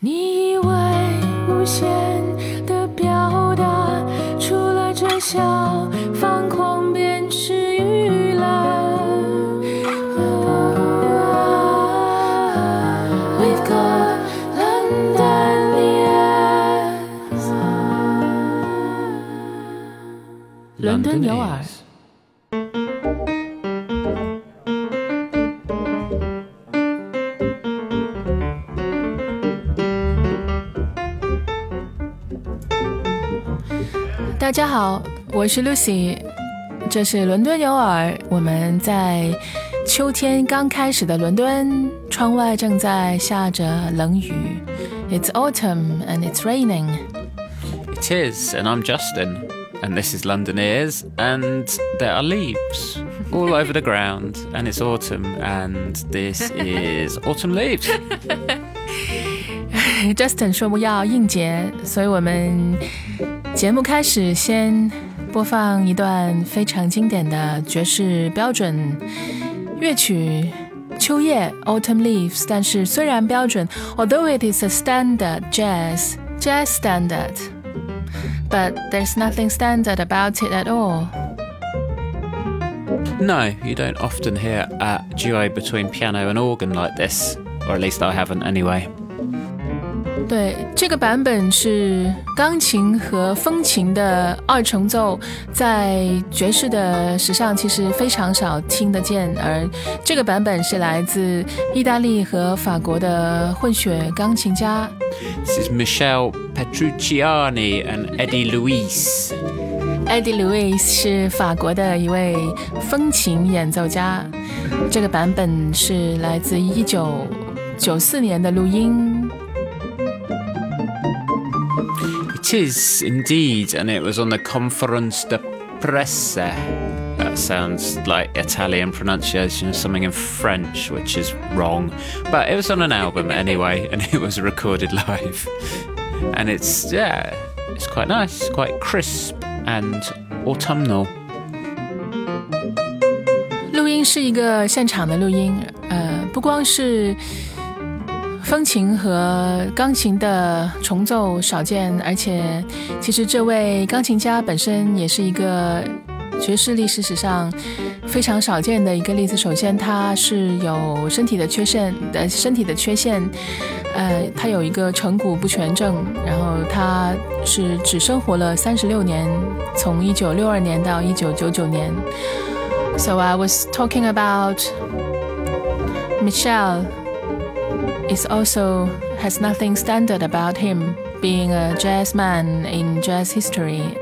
你以为无限的表达，除了这小方框便是娱乐。We've got London ears，伦敦有耳。大家好，我是 Lucy，这是伦敦有耳。我们在秋天刚开始的伦敦，窗外正在下着冷雨。It's autumn and it's raining. It is, and I'm Justin, and this is London Ears, and there are leaves all over the ground, and it's autumn, and this is autumn leaves. Justin 说不要应节，所以我们 节目开始先播放一段非常经典的爵士标准乐曲《秋叶》（Autumn Leaves）。但是虽然标准，although it is a standard jazz jazz standard, but there's nothing standard about it at all. No, you don't often hear a duo between piano and organ like this, or at least I haven't anyway. 对，这个版本是钢琴和风琴的二重奏，在爵士的史上其实非常少听得见，而这个版本是来自意大利和法国的混血钢琴家。This is Michelle Petrucciani and Eddie Luis. Eddie Louis 是法国的一位风琴演奏家，这个版本是来自一九九四年的录音。It is indeed, and it was on the Conference de Presse. That sounds like Italian pronunciation of something in French, which is wrong. But it was on an album anyway, and it was recorded live. And it's, yeah, it's quite nice, quite crisp and autumnal. 录音是一个现场的录音，呃，不光是 风琴和钢琴的重奏少见，而且其实这位钢琴家本身也是一个爵士历史史上非常少见的一个例子。首先，他是有身体的缺陷的，身体的缺陷，呃，他有一个成骨不全症，然后他是只生活了三十六年，从一九六二年到一九九九年。So I was talking about Michelle is also has nothing standard about him being a jazz man in jazz history.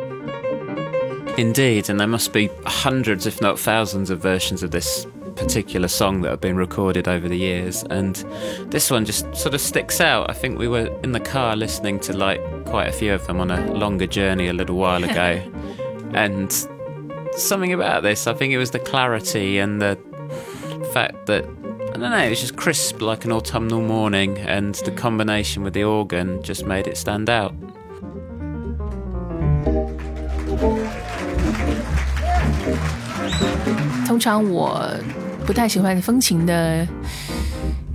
Indeed, and there must be hundreds, if not thousands, of versions of this particular song that have been recorded over the years. And this one just sort of sticks out. I think we were in the car listening to like quite a few of them on a longer journey a little while ago. and something about this, I think it was the clarity and the fact that. I don't know, it was just crisp like an autumnal morning, and the combination with the organ just made it stand out. 通常我不太喜欢风琴的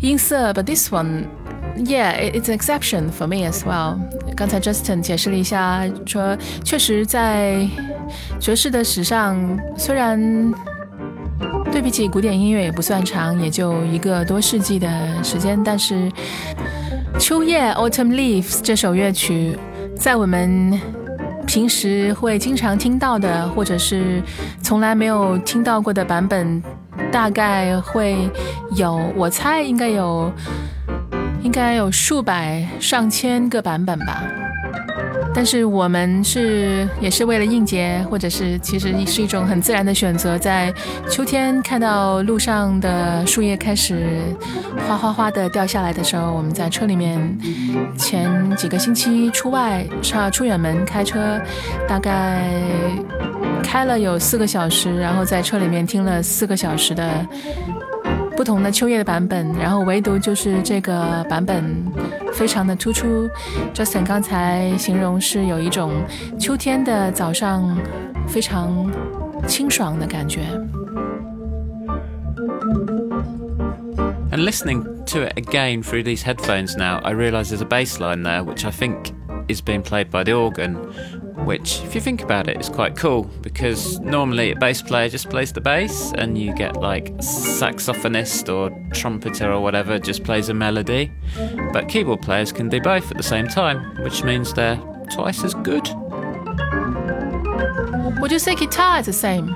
音色，but this one, yeah, it- it's an exception for me as well. 刚才 Justin 解释了一下，说确实在爵士的史上，虽然 对比起古典音乐也不算长，也就一个多世纪的时间，但是《秋叶 （Autumn Leaves） 这首乐曲，在我们平时会经常听到的，或者是从来没有听到过的版本，大概会有，我猜应该有，应该有数百上千个版本吧。但是我们是也是为了应节，或者是其实是一种很自然的选择，在秋天看到路上的树叶开始哗哗哗的掉下来的时候，我们在车里面前几个星期出外上出远门开车，大概开了有四个小时，然后在车里面听了四个小时的不同的秋叶的版本，然后唯独就是这个版本非常的突出。Justin 刚才形容是有一种秋天的早上非常清爽的感觉。 And listening to it again through these headphones now, I realise there's a bass line there, which I think is being played by the organ, which, if you think about it, is quite cool because normally a bass player just plays the bass and you get like saxophonist or trumpeter or whatever just plays a melody. But keyboard players can do both at the same time, which means they're twice as good. Would you say guitar is the same?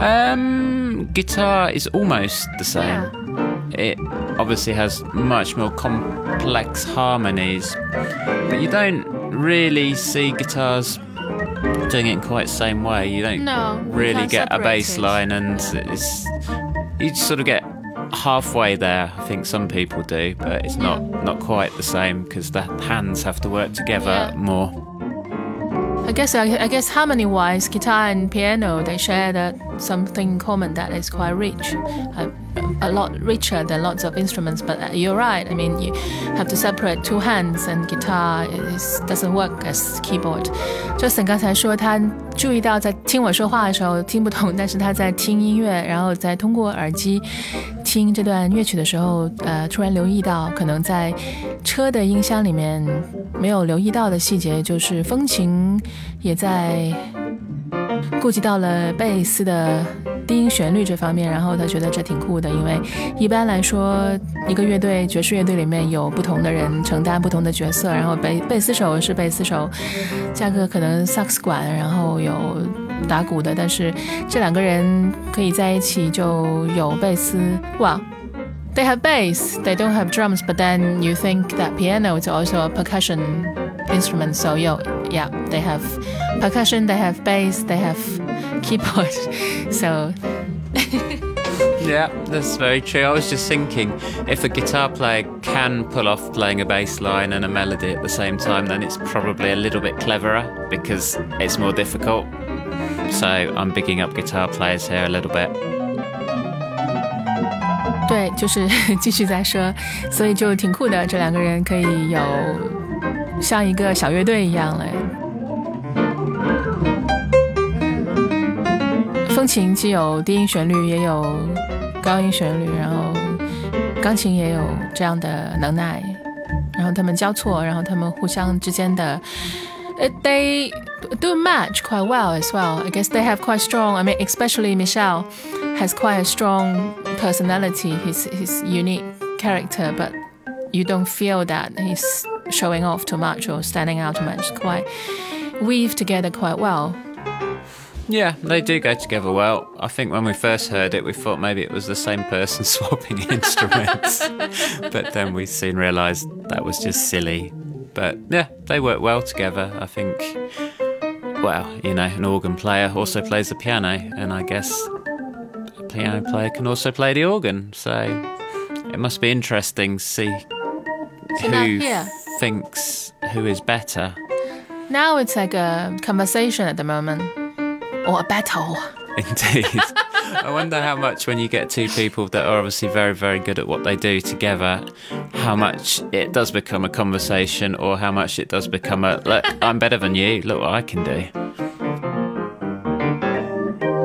Um, guitar is almost the same. It obviously has much more complex harmonies, but you don't really see guitars doing it in quite the same way. You don't No, really get a bass line, and it's you sort of get halfway there. I think some people do, but it's not not quite the same because the hands have to work together Yeah. more. I guess I, I guess harmony-wise, guitar and piano they share that something in common that is quite rich, a lot richer than lots of instruments. But you're right. I mean, you have to separate two hands, and guitar is doesn't work as keyboard. Justin 刚才说他注意到在听我说话的时候听不懂，但是他在听音乐，然后在通过耳机听这段乐曲的时候，呃，突然留意到可能在车的音箱里面没有留意到的细节，就是风琴也在顾及到了贝斯的低音旋律这方面，然后他觉得这挺酷的，因为一般来说，一个乐队爵士乐队里面有不同的人承担不同的角色，然后贝贝斯手是贝斯手，加个可能萨克斯管，然后有打鼓的，但是这两个人可以在一起就有贝斯哇。They have bass, they don't have drums, but then you think that piano is also a percussion instrument. So yo, yeah, they have percussion, they have bass, they have keyboard. So Yeah, that's very true. I was just thinking if a guitar player can pull off playing a bass line and a melody at the same time, then it's probably a little bit cleverer because it's more difficult. So I'm bigging up guitar players here a little bit. 对，就是继续在说，所以就挺酷的。这两个人可以有像一个小乐队一样嘞。 琴既有低音旋律，也有高音旋律，然后钢琴也有这样的能耐，然后他们交错，然后他们互相之间的，they do match quite well as well. I guess they have quite strong. I mean, especially Michel has quite a strong personality. His his unique character, but you don't feel that he's showing off too much or standing out too much. Quite weave together quite well. Yeah, they do go together well. I think when we first heard it, we thought maybe it was the same person swapping instruments. but then we soon realised that was just silly. But yeah, they work well together. I think, well, you know, an organ player also plays the piano, and I guess a piano player can also play the organ. So it must be interesting to see So who now- thinks who is better. Now it's like a conversation at the moment, or a battle. Indeed. I wonder how much when you get two people that are obviously very, very good at what they do together, how much it does become a conversation or how much it does become a, look, I'm better than you, look what I can do.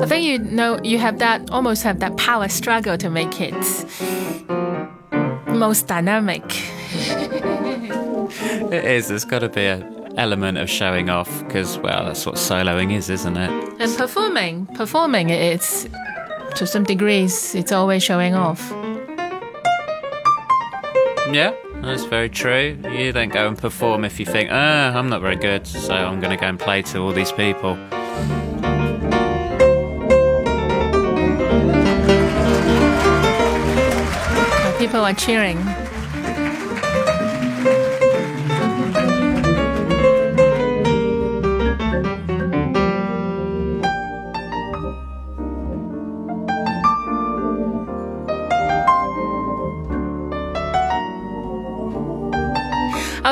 I think you know you have that almost have that power struggle to make it most dynamic. It is, there's got to be an element of showing off because, well, that's what soloing is, isn't it? And performing, performing, it's to some degrees, it's always showing off. Yeah, that's very true. You don't go and perform if you think, ah, I'm not very good, so I'm going to go and play to all these people. People are cheering.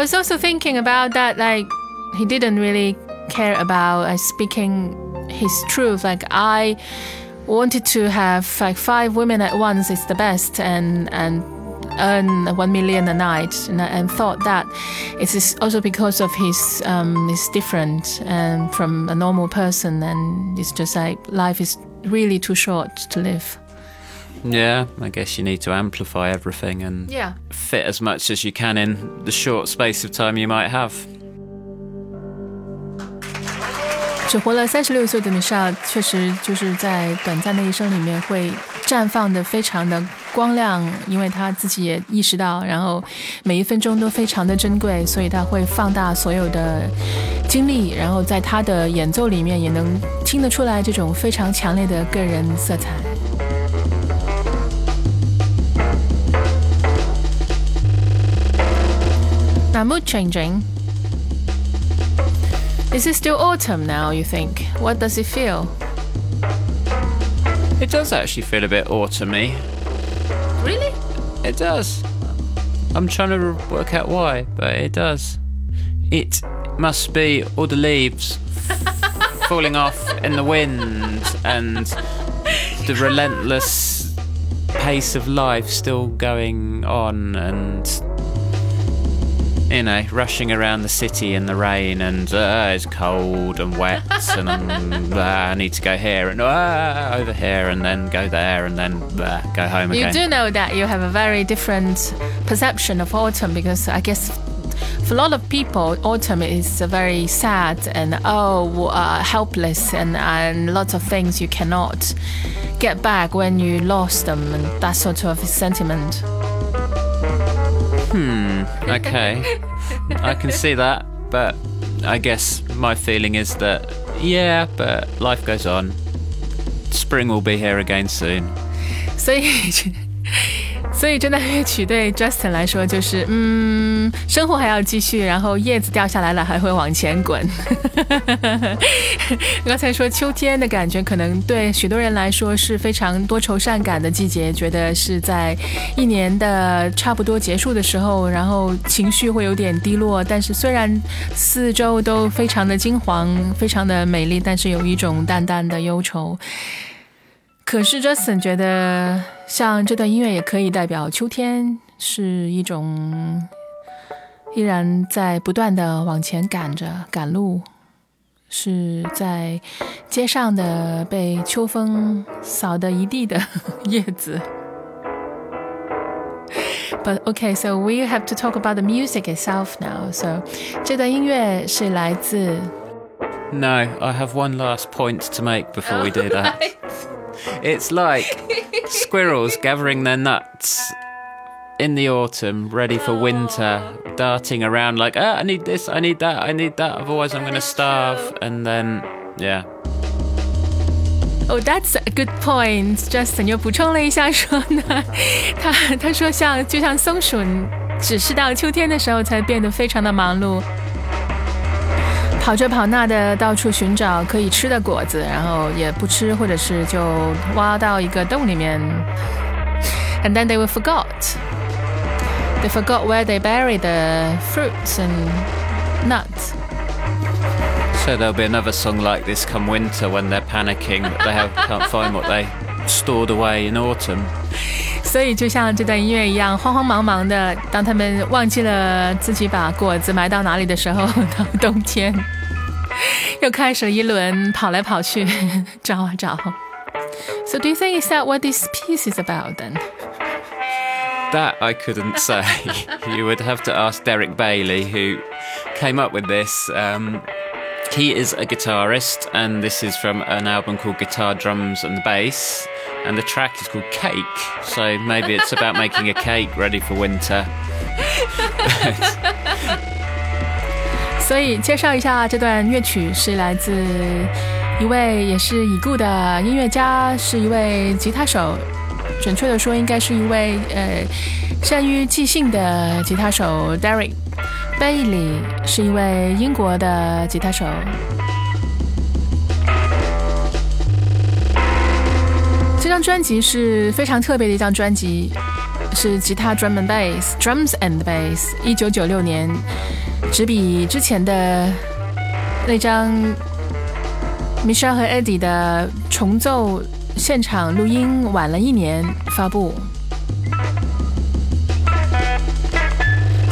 Was also thinking about that, like, he didn't really care about uh, speaking his truth. Like, I wanted to have like five women at once is the best, and and earn one million a night, and, and thought that it is also because of his um, is different um, from a normal person, and it's just like life is really too short to live. Yeah, I guess you need to amplify everything and Yeah. fit as much as you can in the short space of time you might have. 只活了三十六岁的米莎，确实就是在短暂的一生里面会绽放的非常的光亮，因为他自己也意识到，然后每一分钟都非常的珍贵，所以他会放大所有的经历，然后在他的演奏里面也能听得出来这种非常强烈的个人色彩。 Now mood changing. Is it still autumn now, you think? What does it feel? It does actually feel a bit autumny. Really? It does. I'm trying to work out why, but it does. It must be all the leaves falling off in the wind and the relentless pace of life still going on and you know, rushing around the city in the rain and uh, it's cold and wet and uh, I need to go here and uh, over here and then go there and then uh, go home You again. You do know that you have a very different perception of autumn because I guess for a lot of people, autumn is a very sad and oh, uh, helpless and, and lots of things you cannot get back when you lost them and that sort of sentiment. Hmm, okay. I can see that, but I guess my feeling is that, yeah, but life goes on. Spring will be here again soon. 所以，所以这段乐曲对 Justin 来说就是，嗯，生活还要继续，然后叶子掉下来了还会往前滚。刚才说秋天的感觉，可能对许多人来说是非常多愁善感的季节，觉得是在一年的差不多结束的时候，然后情绪会有点低落。但是虽然四周都非常的金黄，非常的美丽，但是有一种淡淡的忧愁。可是 Justin 觉得，像这段音乐也可以代表秋天，是一种依然在不断的往前赶着赶路，是在街上的被秋风扫得一地的叶子。But okay, so we have to talk about the music itself now. So 这段音乐是来自 No, I have one last point to make before we do that. It's like squirrels gathering their nuts in the autumn, ready for winter, darting around like, ah, I need this, I need that, I need that, otherwise I'm going to starve. And then, yeah. Oh, that's a good point. Justin 又补充了一下说呢，他他说像就像松鼠，只是到秋天的时候才变得非常的忙碌， 跑这跑那的到处寻找可以吃的果子，然后也不吃，或者是就挖到一个洞里面，and then they will forgot. They forgot where they bury the fruits and nuts. So there'll be another song like this come winter when they're panicking that they have, can't find what they stored away in autumn. 所以就像这段音乐一样，慌慌忙忙的，当他们忘记了自己把果子埋到哪里的时候，到冬天 又开始一轮跑来跑去找啊找。So do you think is that what this piece is about then? That I couldn't say. you would have to ask Derek Bailey, who came up with this. Um, he is a guitarist, and this is from an album called Guitar, Drums, and Bass. And the track is called Cake, so maybe it's about making a cake ready for winter. 所以介绍一下这段乐曲是来自一位也是已故的音乐家，是一位吉他手，准确的说应该是一位呃善于即兴的吉他手 Derek Bailey，是一位英国的吉他手。这张专辑是非常特别的一张专辑，是吉他 drum and bass drums and bass，一九九六年。只比之前的那张 Michel 和 Eddy 的重奏现场录音晚了一年发布。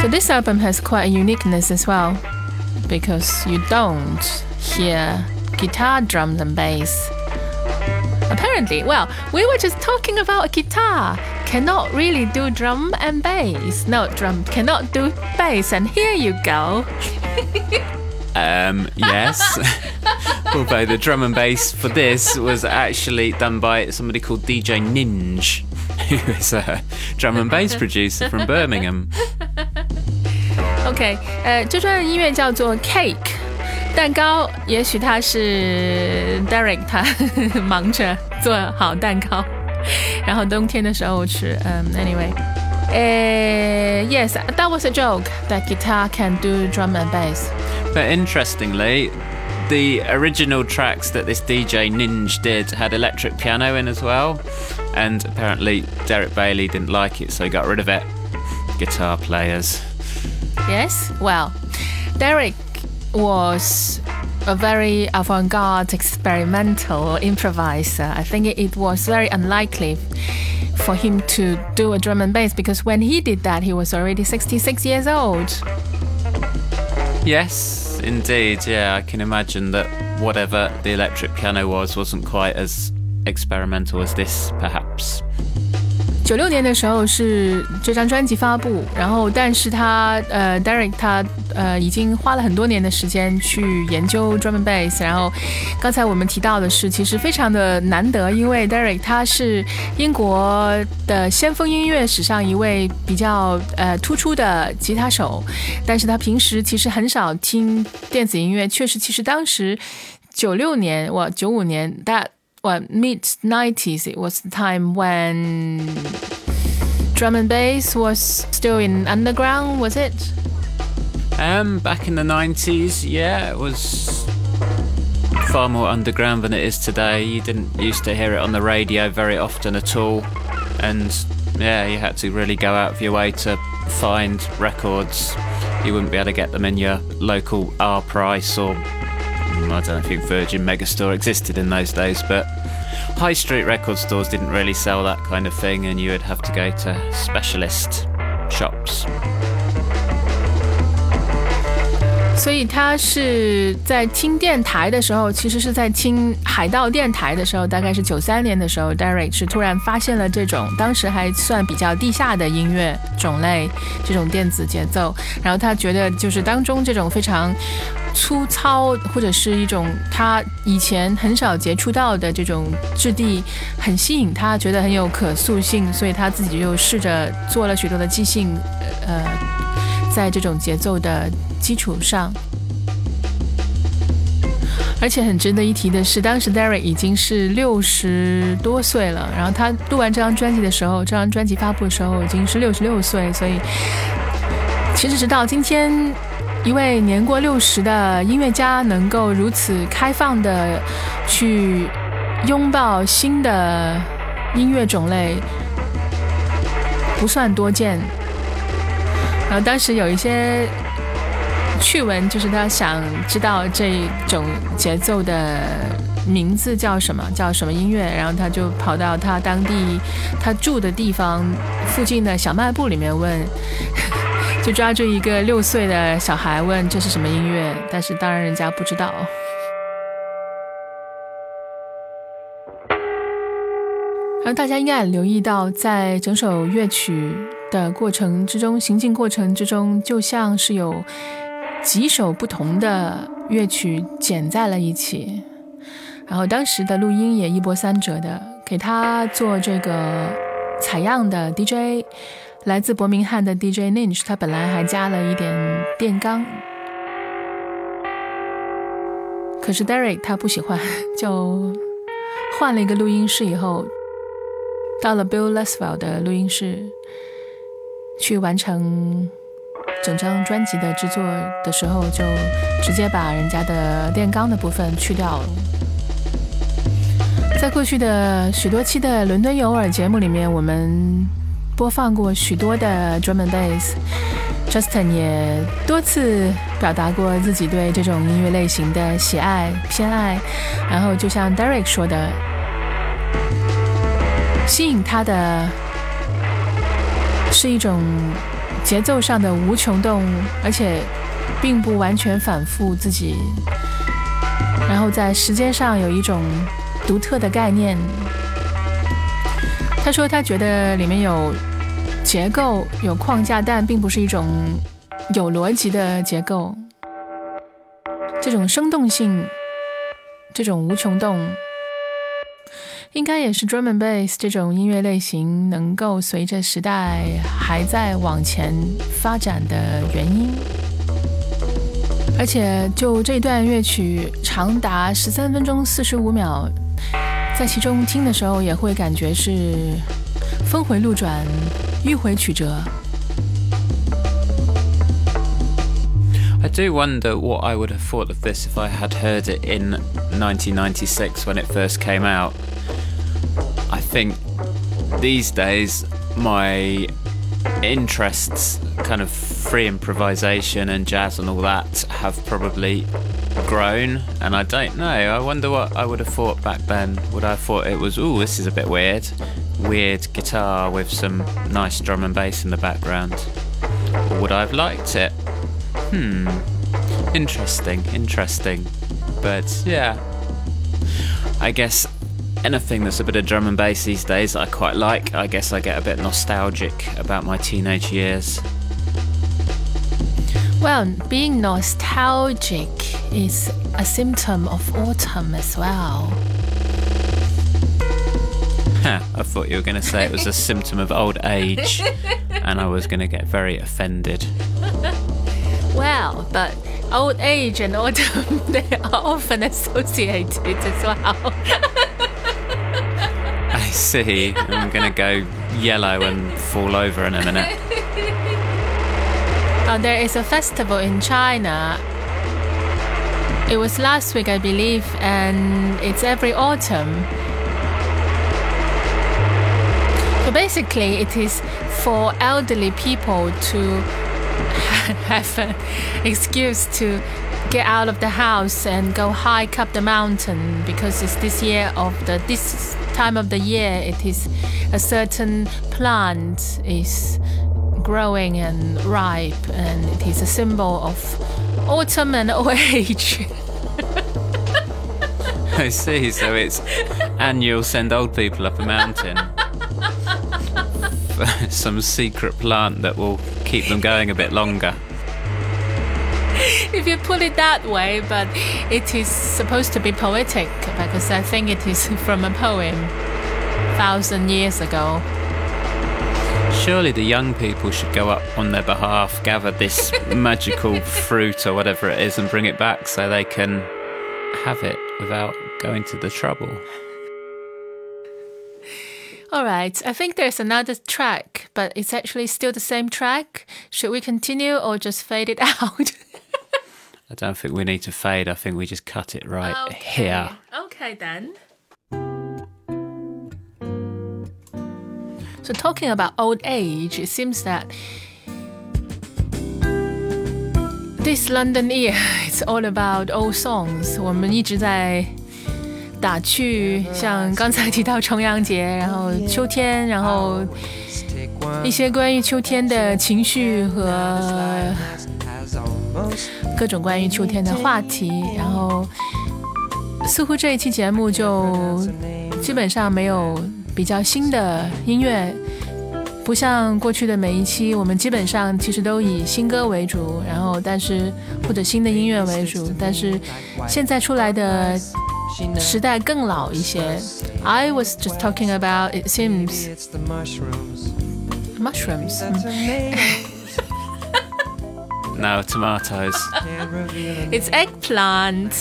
So this album has quite a uniqueness as well, because you don't hear guitar, drums, and bass. Apparently, well, we were just talking about a guitar cannot really do drum and bass. No, drum cannot do bass. And here you go. um, yes. Although the drum and bass for this was actually done by somebody called DJ Ninj, who is a drum and bass producer from Birmingham. OK，呃，这段音乐叫做 uh, Cake。蛋糕，也许他是 Derek，他忙着做好蛋糕。然后冬天的时候吃。嗯，anyway，呃，yes，that was a joke that guitar can do drum and bass. But interestingly. The original tracks that this DJ Ninj did had electric piano in as well, and apparently Derek Bailey didn't like it, so he got rid of it. Guitar players. Yes, well, Derek was a very avant garde experimental improviser. I think it was very unlikely for him to do a drum and bass because when he did that, he was already 66 years old. Yes, indeed. Yeah, I can imagine that whatever the electric piano was wasn't quite as experimental as this, perhaps. 九六年的时候是这张专辑发布，然后但是他呃，Derek 他呃已经花了很多年的时间去研究 drum and bass，然后刚才我们提到的是，其实非常的难得，因为 Derek 他是英国的先锋音乐史上一位比较呃突出的吉他手，但是他平时其实很少听电子音乐，确实，其实当时九六年哇九五年大。Well, mid 90s, it was the time when drum and bass was still in underground, was it? Um, back in the 90s, yeah, it was far more underground than it is today. You didn't used to hear it on the radio very often at all, and yeah, you had to really go out of your way to find records. You wouldn't be able to get them in your local R price or I don't think Virgin Megastore existed in those days, but high street record stores didn't really sell that kind of thing, and you would have to go to specialist shops. 所以他是在听电台的时候，其实是在听海盗电台的时候，大概是九三年的时候，Derek 是突然发现了这种当时还算比较地下的音乐种类，这种电子节奏，然后他觉得就是当中这种非常 粗糙或者是一种他以前很少接触到的这种质地，很吸引他，觉得很有可塑性，所以他自己就试着做了许多的即兴，呃，在这种节奏的。基础上，而且很值得一提的是，当时 Derek 已经是六十多岁了。然后他录完这张专辑的时候，这张专辑发布的时候已经是六十六岁。所以，其实直到今天，一位年过六十的音乐家能够如此开放的去拥抱新的音乐种类，不算多见。然后当时有一些。趣闻就是他想知道这种节奏的名字叫什么，叫什么音乐，然后他就跑到他当地他住的地方附近的小卖部里面问，就抓住一个六岁的小孩问这是什么音乐，但是当然人家不知道。然后大家应该也留意到，在整首乐曲的过程之中，行进过程之中，就像是有。几首不同的乐曲剪在了一起，然后当时的录音也一波三折的。给他做这个采样的 DJ，来自伯明翰的 DJ Ninch，他本来还加了一点电钢，可是 Derek 他不喜欢，就换了一个录音室以后，到了 Bill Laswell 的录音室去完成。整张专辑的制作的时候，就直接把人家的电钢的部分去掉了。在过去的许多期的伦敦有耳节目里面，我们播放过许多的 drum and bass。Justin 也多次表达过自己对这种音乐类型的喜爱偏爱。然后就像 Derek 说的，吸引他的是一种。节奏上的无穷动，而且并不完全反复自己，然后在时间上有一种独特的概念。他说他觉得里面有结构、有框架，但并不是一种有逻辑的结构。这种生动性，这种无穷动。应该也是 drum and bass 这种音乐类型能够随着时代还在往前发展的原因。而且就这段乐曲长达十三分钟四十五秒，在其中听的时候也会感觉是峰回路转、迂回曲折。I do wonder what I would have thought of this if I had heard it in 1996 when it first came out. I think these days my interests, kind of free improvisation and jazz and all that, have probably grown. And I don't know. I wonder what I would have thought back then. Would I have thought it was, oh, this is a bit weird? Weird guitar with some nice drum and bass in the background. Or would I have liked it? Hmm. Interesting, interesting. But yeah. I guess anything that's a bit of drum and bass these days I quite like. I guess I get a bit nostalgic about my teenage years. Well, being nostalgic is a symptom of autumn as well. I thought you were going to say it was a symptom of old age, and I was going to get very offended. Well, but old age and autumn, they are often associated as well. I see. I'm going to go yellow and fall over in a minute. Uh, there is a festival in China. It was last week, I believe, and it's every autumn. So basically, it is for elderly people to have an excuse to get out of the house and go hike up the mountain because it's this year of the this time of the year it is a certain plant is growing and ripe and it is a symbol of autumn and old age. I see, so it's annual send old people up a mountain. Some secret plant that will keep them going a bit longer. if you put it that way, but it is supposed to be poetic because I think it is from a poem thousand years ago. Surely the young people should go up on their behalf, gather this magical fruit or whatever it is, and bring it back so they can have it without going to the trouble. All right, I think there's another track, but it's actually still the same track. Should we continue or just fade it out? I don't think we need to fade. I think we just cut it right okay. here. Okay, then. So, talking about old age, it seems that this London year is all about old songs. 我们一直在打趣，像刚才提到重阳节，然后秋天，然后一些关于秋天的情绪和各种关于秋天的话题，然后似乎这一期节目就基本上没有比较新的音乐，不像过去的每一期，我们基本上其实都以新歌为主，然后但是或者新的音乐为主，但是现在出来的时代更老一些。I was just talking about it seems mushrooms. No, tomatoes. it's eggplant.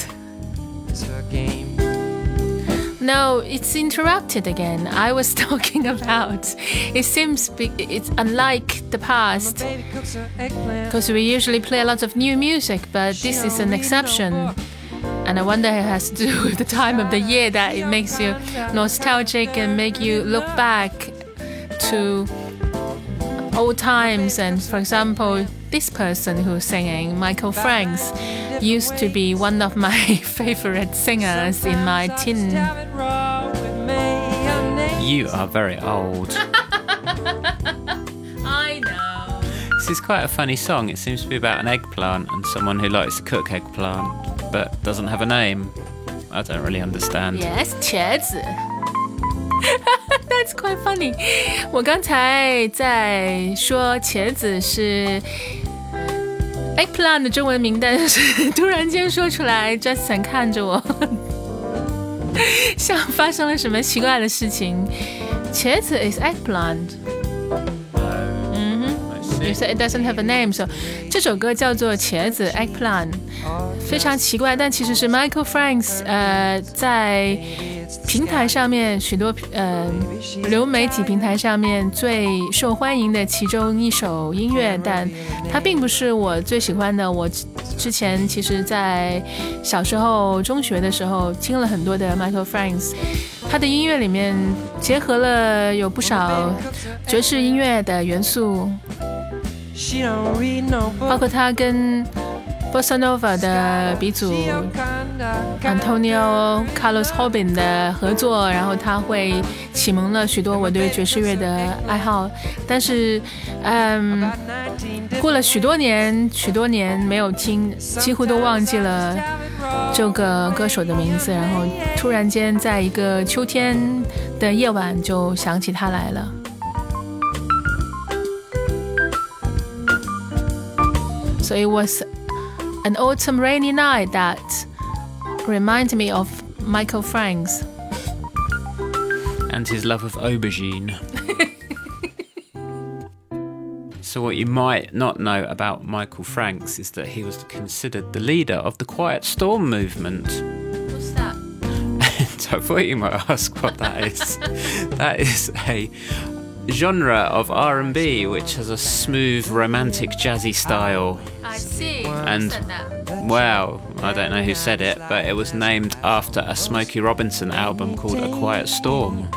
No, it's interrupted again. I was talking about. It seems it's unlike the past because we usually play a lot of new music, but this is an exception. And I wonder it has to do with the time of the year that it makes you nostalgic and make you look back to old times. And for example, this person who's singing, Michael Franks, used to be one of my favorite singers in my teen. You are very old. I know. This is quite a funny song. It seems to be about an eggplant and someone who likes to cook eggplant but doesn't have a name. I don't really understand. Yes，茄子。That's quite funny。我刚才在说茄子是 eggplant 的中文名，但是突然间说出来，Justin 看着我，像发生了什么奇怪的事情。茄子 is eggplant。嗯哼，You said it doesn't have a name, so 这首歌叫做茄子 eggplant，非常奇怪，但其实是 Michael Franks 呃在。平台上面许多呃流媒体平台上面最受欢迎的其中一首音乐，但它并不是我最喜欢的。我之前其实，在小时候中学的时候听了很多的 Michael Franks，他的音乐里面结合了有不少爵士音乐的元素，包括他跟。Bossa Nova 的鼻祖 Antonio Carlos Jobim 的合作，然后他会启蒙了许多我对爵士乐的爱好。但是，嗯，过了许多年，许多年没有听，几乎都忘记了这个歌手的名字。然后突然间，在一个秋天的夜晚，就想起他来了。所以我是。An autumn rainy night that reminds me of Michael Franks. And his love of aubergine. so, what you might not know about Michael Franks is that he was considered the leader of the Quiet Storm movement. What's that? I thought you might ask what that is. that is a genre of R&B which has a smooth romantic jazzy style. I see. And wow, I don't know who said it, but it was named after a Smokey Robinson album called A Quiet Storm.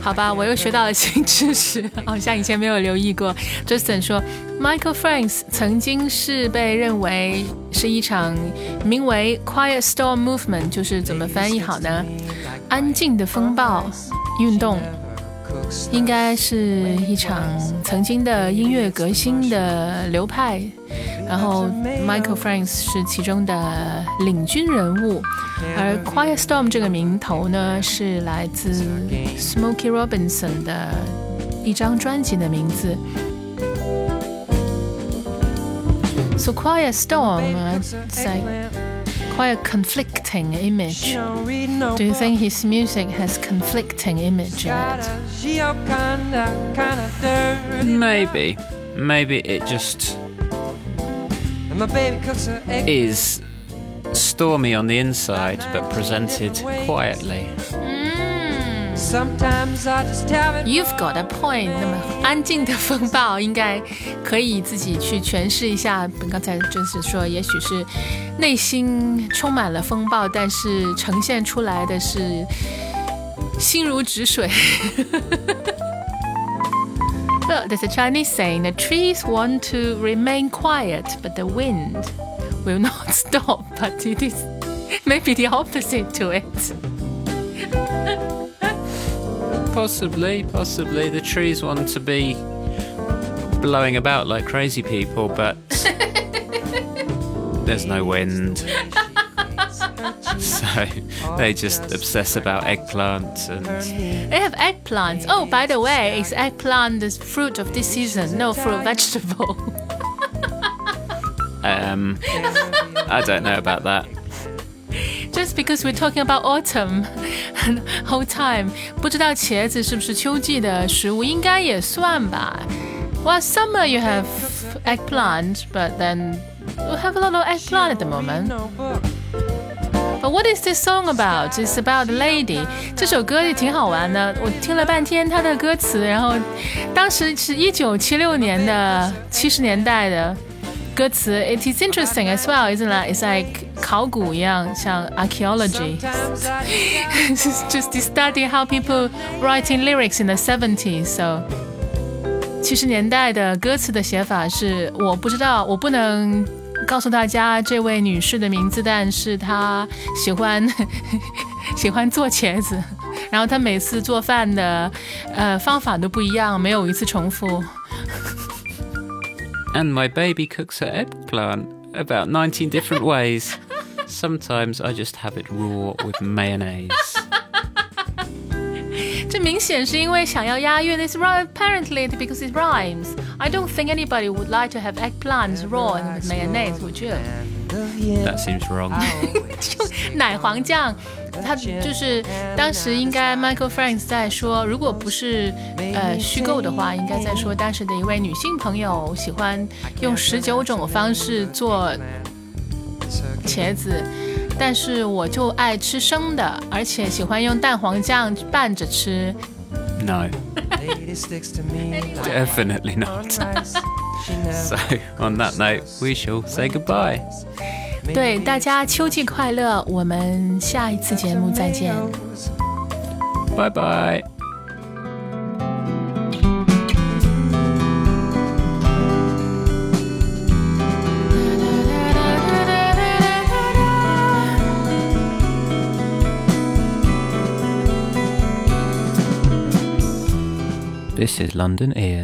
好吧，我又学到了新知识，好像以前没有留意过。Justin 说，Michael Franks 曾经是被认为是一场名为 Quiet Storm Movement，就是怎么翻译好呢？ 安静的风暴运动。应该是一场曾经的音乐革新的流派，然后 Michael Franks 是其中的领军人物，而 Quiet Storm 这个名头呢是来自 Smokey Robinson 的一张专辑的名字。So Quiet Storm，在。Quite a conflicting image. Do you think his music has conflicting image in it? Maybe. Maybe it just is stormy on the inside but presented quietly. You've got a point。那么安静的风暴应该可以自己去诠释一下。刚才就是说，也许是内心充满了风暴，但是呈现出来的是心如止水。Look, there's a Chinese saying: "The trees want to remain quiet, but the wind will not stop." But it is maybe the opposite to it. Possibly, possibly. The trees want to be blowing about like crazy people, but there's no wind. so they just obsess about eggplants and they have eggplants. Oh, by the way, is eggplant the fruit of this season? No fruit vegetable. um, I don't know about that Just because we're talking about autumn whole time，不知道茄子是不是秋季的食物？应该也算吧。Well, summer you have eggplant, but then we have a lot of eggplant at the moment. But what is this song about? It's about a lady. 这首歌也挺好玩的，我听了半天它的歌词，然后当时是一九七六年的七十年代的歌词。It is interesting as well, isn't it? It's like 考古一样，像 archaeology. Just to study how people writing lyrics in the 70s. So 七十年代的歌词的写法是，我不知道，我不能告诉大家这位女士的名字，但是她喜欢喜欢做茄子，然后她每次做饭的呃方法都不一样，没有一次重复。And my baby cooks her eggplant about 19 different ways. Sometimes I just have it raw with mayonnaise. 这明显是因为想要押韵。It's right apparently because it rhymes. I don't think anybody would like to have eggplants raw and with mayonnaise, would you? That seems wrong. 就奶黄酱，他就是当时应该 Michael Franks 在说，如果不是呃虚构的话，应该在说当时的一位女性朋友喜欢用十九种方式做 茄子。但是我就爱吃生的，而且喜欢用蛋黄酱拌着吃。No, definitely not. So, on that note, we shall say goodbye. 对大家秋季快乐，我们下一次节目再见。Bye bye. This is London Ear.